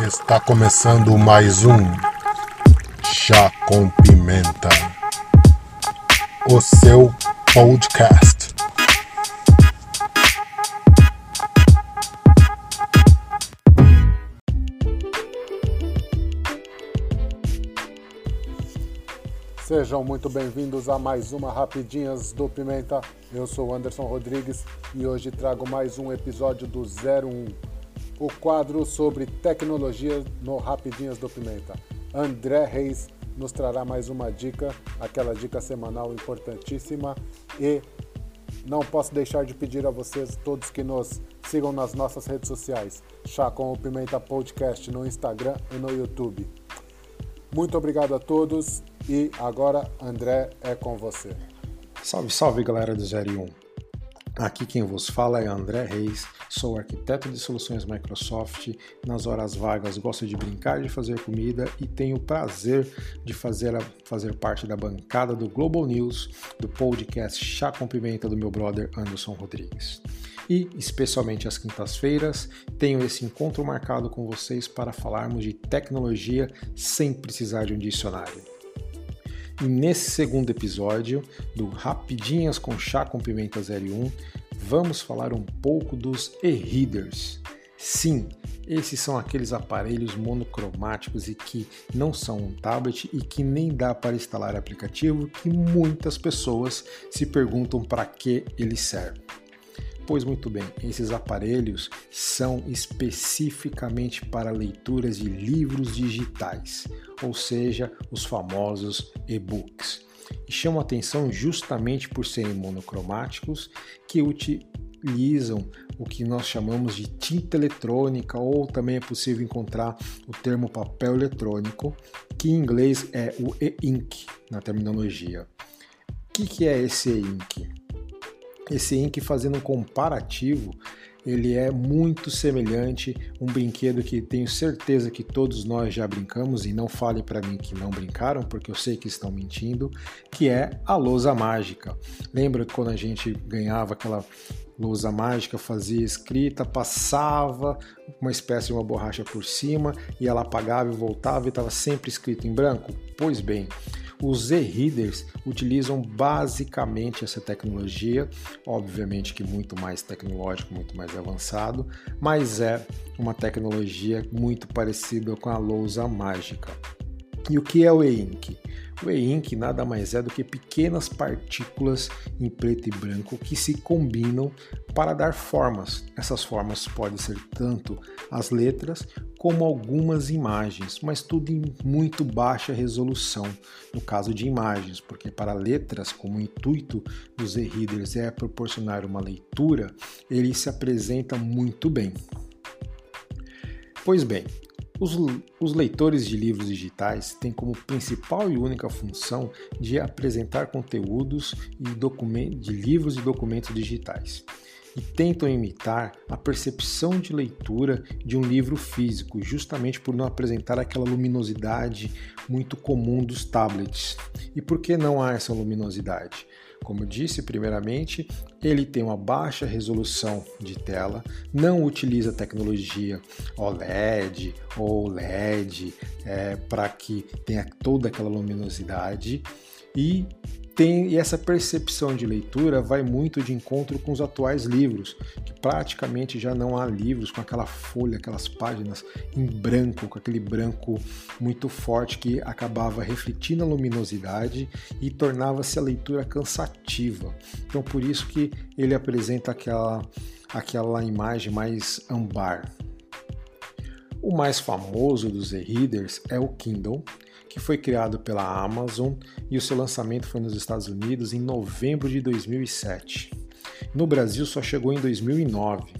Está começando mais um Chá com Pimenta, o seu podcast. Sejam muito bem-vindos a mais uma Rapidinhas do Pimenta. Eu sou Anderson Rodrigues e hoje trago mais um episódio do 01, o quadro sobre tecnologia no Rapidinhas do Pimenta. André Reis nos trará mais uma dica, aquela dica semanal importantíssima e não posso deixar de pedir a vocês todos que nos sigam nas nossas redes sociais, Chá com o Pimenta Podcast no Instagram e no YouTube. Muito obrigado a todos e agora, André, é com você. Salve, salve galera do 01. Aqui quem vos fala é André Reis, sou arquiteto de soluções Microsoft. Nas horas vagas gosto de brincar de fazer comida e tenho o prazer de fazer, a, fazer parte da bancada do Global News, do podcast Chá com Pimenta do meu brother Anderson Rodrigues. E, especialmente às quintas-feiras, tenho esse encontro marcado com vocês para falarmos de tecnologia sem precisar de um dicionário. E nesse segundo episódio do Rapidinhas com Chá com Pimenta 01, vamos falar um pouco dos e-readers. Sim, esses são aqueles aparelhos monocromáticos e que não são um tablet e que nem dá para instalar aplicativo que muitas pessoas se perguntam para que eles servem. Pois muito bem, esses aparelhos são especificamente para leituras de livros digitais, ou seja, os famosos e-books. E chamam atenção justamente por serem monocromáticos, que utilizam o que nós chamamos de tinta eletrônica, ou também é possível encontrar o termo papel eletrônico, que em inglês é o e-ink na terminologia. O que é esse e-ink? Esse ink fazendo um comparativo, ele é muito semelhante um brinquedo que tenho certeza que todos nós já brincamos e não fale para mim que não brincaram, porque eu sei que estão mentindo, que é a lousa mágica. Lembra quando a gente ganhava aquela lousa mágica, fazia escrita, passava uma espécie de uma borracha por cima e ela apagava e voltava e estava sempre escrito em branco? Pois bem, os e-readers utilizam basicamente essa tecnologia, obviamente que muito mais tecnológico, muito mais avançado, mas é uma tecnologia muito parecida com a lousa mágica. E o que é o e-ink? O e-ink nada mais é do que pequenas partículas em preto e branco que se combinam para dar formas. Essas formas podem ser tanto as letras como algumas imagens, mas tudo em muito baixa resolução, no caso de imagens, porque para letras, como o intuito dos e-readers é proporcionar uma leitura, ele se apresenta muito bem. Pois bem, os, os, leitores de livros digitais têm como principal e única função de apresentar conteúdos de livros e documentos digitais e tentam imitar a percepção de leitura de um livro físico, justamente por não apresentar aquela luminosidade muito comum dos tablets. E por que não há essa luminosidade? Como disse, primeiramente, ele tem uma baixa resolução de tela, não utiliza tecnologia OLED ou LED é, para que tenha toda aquela luminosidade e tem, e essa percepção de leitura vai muito de encontro com os atuais livros, que praticamente já não há livros com aquela folha, aquelas páginas em branco, com aquele branco muito forte que acabava refletindo a luminosidade e tornava-se a leitura cansativa. Então por isso que ele apresenta aquela, aquela imagem mais ambar. O mais famoso dos e-readers é o Kindle, que foi criado pela Amazon e o seu lançamento foi nos Estados Unidos em novembro de 2007. No Brasil só chegou em 2009.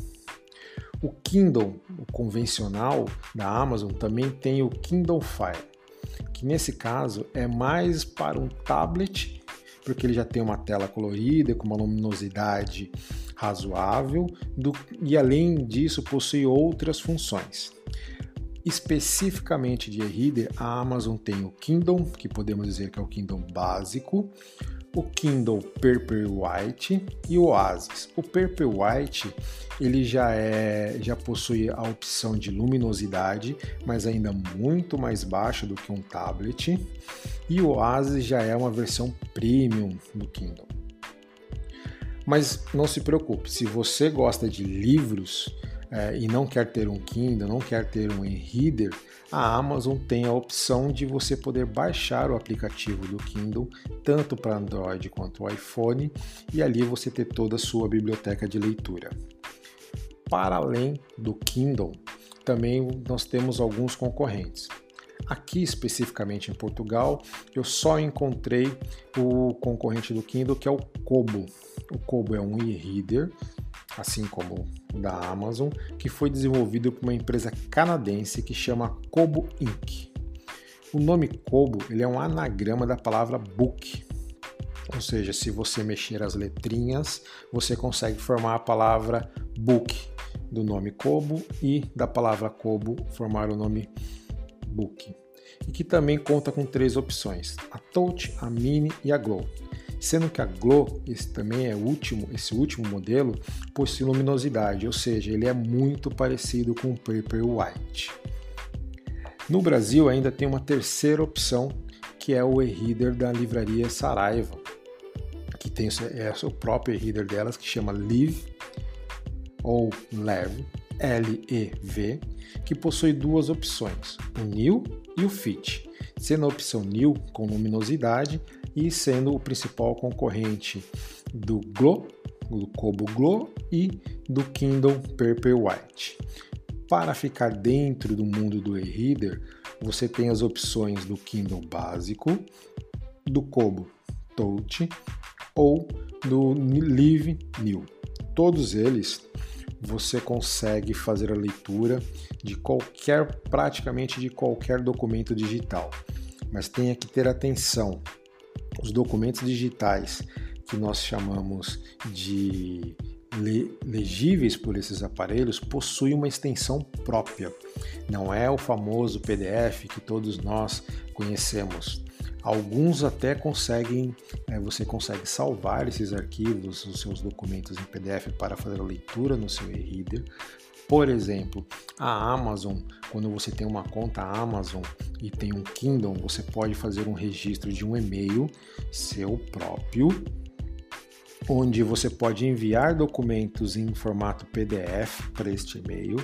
O Kindle, o convencional da Amazon, também tem o Kindle Fire, que nesse caso é mais para um tablet, porque ele já tem uma tela colorida com uma luminosidade razoável do, e além disso possui outras funções. Especificamente de e-reader, a Amazon tem o Kindle, que podemos dizer que é o Kindle básico, o Kindle Paperwhite e o Oasis. O Paperwhite ele já é já possui a opção de luminosidade, mas ainda muito mais baixa do que um tablet. E o Oasis já é uma versão premium do Kindle. Mas não se preocupe, se você gosta de livros é, e não quer ter um Kindle, não quer ter um e-reader, a Amazon tem a opção de você poder baixar o aplicativo do Kindle tanto para Android quanto iPhone e ali você ter toda a sua biblioteca de leitura. Para além do Kindle, também nós temos alguns concorrentes. Aqui especificamente em Portugal, eu só encontrei o concorrente do Kindle que é o Kobo. O Kobo é um e-reader assim como da Amazon, que foi desenvolvido por uma empresa canadense que chama Kobo Inc. O nome Kobo ele é um anagrama da palavra book, ou seja, se você mexer as letrinhas, você consegue formar a palavra book do nome Kobo e da palavra Kobo formar o nome book. E que também conta com três opções: a Touch, a Mini e a Glow sendo que a Glow, esse também é último, esse último modelo, possui luminosidade, ou seja, ele é muito parecido com o Paperwhite. No Brasil ainda tem uma terceira opção, que é o e-reader da livraria Saraiva, que tem é o próprio e-reader delas, que chama Live ou Lev, L-E-V, que possui duas opções, o New e o Fit. Sendo a opção New com luminosidade, e sendo o principal concorrente do Glow, do Kobo Glow e do Kindle Paperwhite. Para ficar dentro do mundo do e-reader, você tem as opções do Kindle básico, do Kobo Touch ou do Live New. Todos eles você consegue fazer a leitura de qualquer, praticamente de qualquer documento digital. Mas tenha que ter atenção, os documentos digitais que nós chamamos de legíveis por esses aparelhos possuem uma extensão própria. Não é o famoso PDF que todos nós conhecemos. Alguns até conseguem, é, você consegue salvar esses arquivos, os seus documentos em PDF para fazer a leitura no seu e-reader, por exemplo, a Amazon, quando você tem uma conta Amazon e tem um Kindle, você pode fazer um registro de um e-mail seu próprio, onde você pode enviar documentos em formato PDF para este e-mail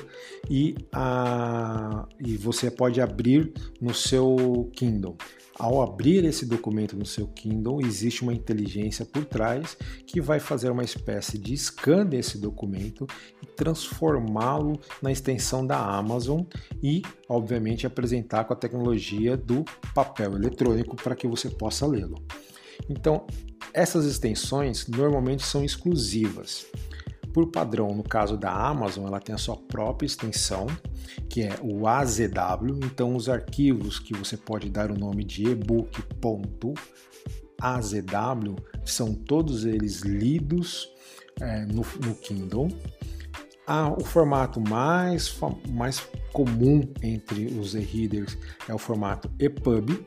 e, a, e você pode abrir no seu Kindle. Ao abrir esse documento no seu Kindle, existe uma inteligência por trás que vai fazer uma espécie de scan desse documento e transformá-lo na extensão da Amazon e, obviamente, apresentar com a tecnologia do papel eletrônico para que você possa lê-lo. Então, essas extensões normalmente são exclusivas. Por padrão, no caso da Amazon, ela tem a sua própria extensão, que é o AZW. Então, os arquivos que você pode dar o nome de ebook.azw são todos eles lidos é, no, no, Kindle. Ah, o formato mais, mais comum entre os e-readers é o formato EPUB,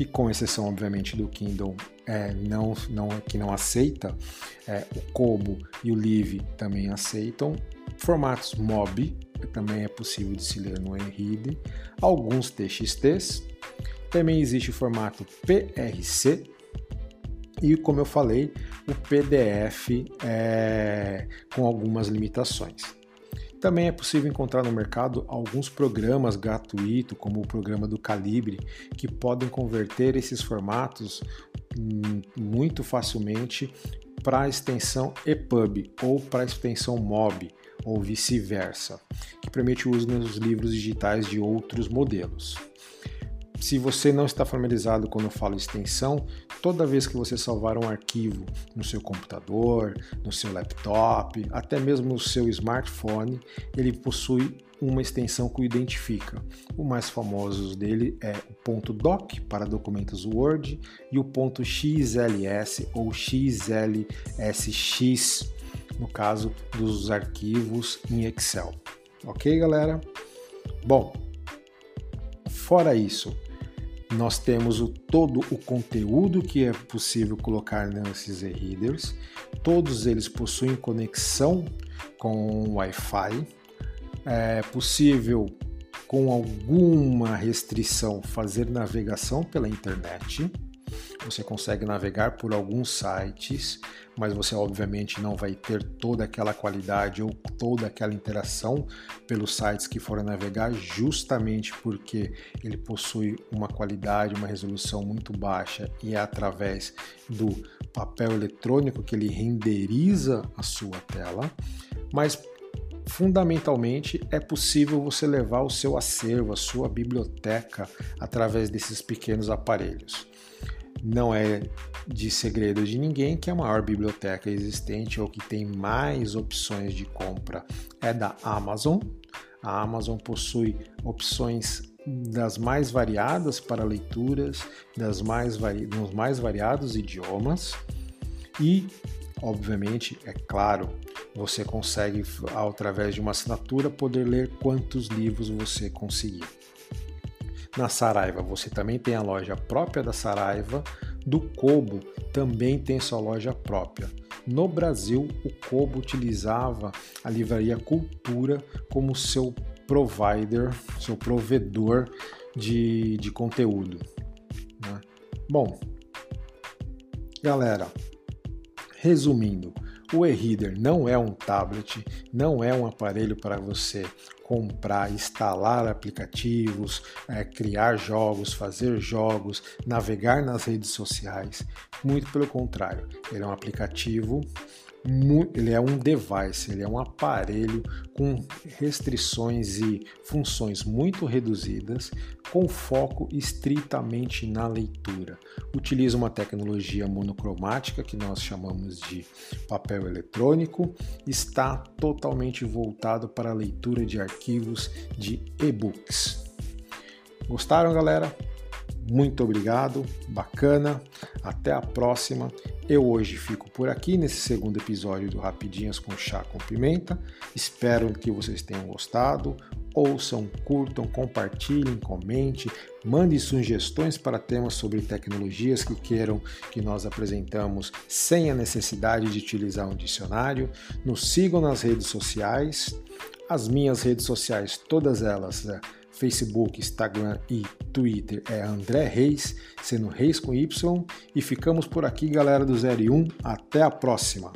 que com exceção obviamente do Kindle é, não, não, que não aceita, é, o Kobo e o Live também aceitam. Formatos MOB também é possível de se ler no e-reader. Alguns TXTs. Também existe o formato PRC. E como eu falei, o PDF é, com algumas limitações. Também é possível encontrar no mercado alguns programas gratuitos, como o programa do Calibre, que podem converter esses formatos hum, muito facilmente para a extensão EPUB ou para a extensão MOB ou vice-versa, que permite o uso nos livros digitais de outros modelos. Se você não está familiarizado quando eu falo extensão, toda vez que você salvar um arquivo no seu computador, no seu laptop, até mesmo no seu smartphone, ele possui uma extensão que o identifica. O mais famoso dele é o ponto .doc para documentos Word e o .xls ou xlsx no caso dos arquivos em Excel. OK, galera? Bom, fora isso, Nós temos o, todo o conteúdo que é possível colocar nesses e-readers. Todos eles possuem conexão com Wi-Fi. É possível, com alguma restrição, fazer navegação pela internet. Você consegue navegar por alguns sites, mas você obviamente não vai ter toda aquela qualidade ou toda aquela interação pelos sites que forem navegar, justamente porque ele possui uma qualidade, uma resolução muito baixa e é através do papel eletrônico que ele renderiza a sua tela. Mas fundamentalmente é possível você levar o seu acervo, a sua biblioteca através desses pequenos aparelhos. Não é de segredo de ninguém que a maior biblioteca existente ou que tem mais opções de compra é da Amazon. A Amazon possui opções das mais variadas para leituras, das mais vari... nos mais variados idiomas e, obviamente, é claro, você consegue, através de uma assinatura, poder ler quantos livros você conseguir. Na Saraiva você também tem a loja própria da Saraiva. Do Kobo também tem sua loja própria. No Brasil, o Kobo utilizava a livraria Cultura como seu provider, seu provedor de, de conteúdo. Né? Bom, galera, resumindo, o e-reader não é um tablet, não é um aparelho para você comprar, instalar aplicativos, é, criar jogos, fazer jogos, navegar nas redes sociais. Muito pelo contrário, ele é um aplicativo ele é um device, ele é um aparelho com restrições e funções muito reduzidas, com foco estritamente na leitura. Utiliza uma tecnologia monocromática que nós chamamos de papel eletrônico, está totalmente voltado para a leitura de arquivos de e-books. Gostaram, galera? Muito obrigado, bacana. Até a próxima. Eu hoje fico por aqui nesse segundo episódio do Rapidinhas com Chá com Pimenta. Espero que vocês tenham gostado. Ouçam, curtam, compartilhem, comente, mandem sugestões para temas sobre tecnologias que queiram que nós apresentamos sem a necessidade de utilizar um dicionário. Nos sigam nas redes sociais. As minhas redes sociais, todas elas, é Facebook, Instagram e Twitter é André Reis, sendo Reis com Y. E ficamos por aqui, galera do 01. Até a próxima!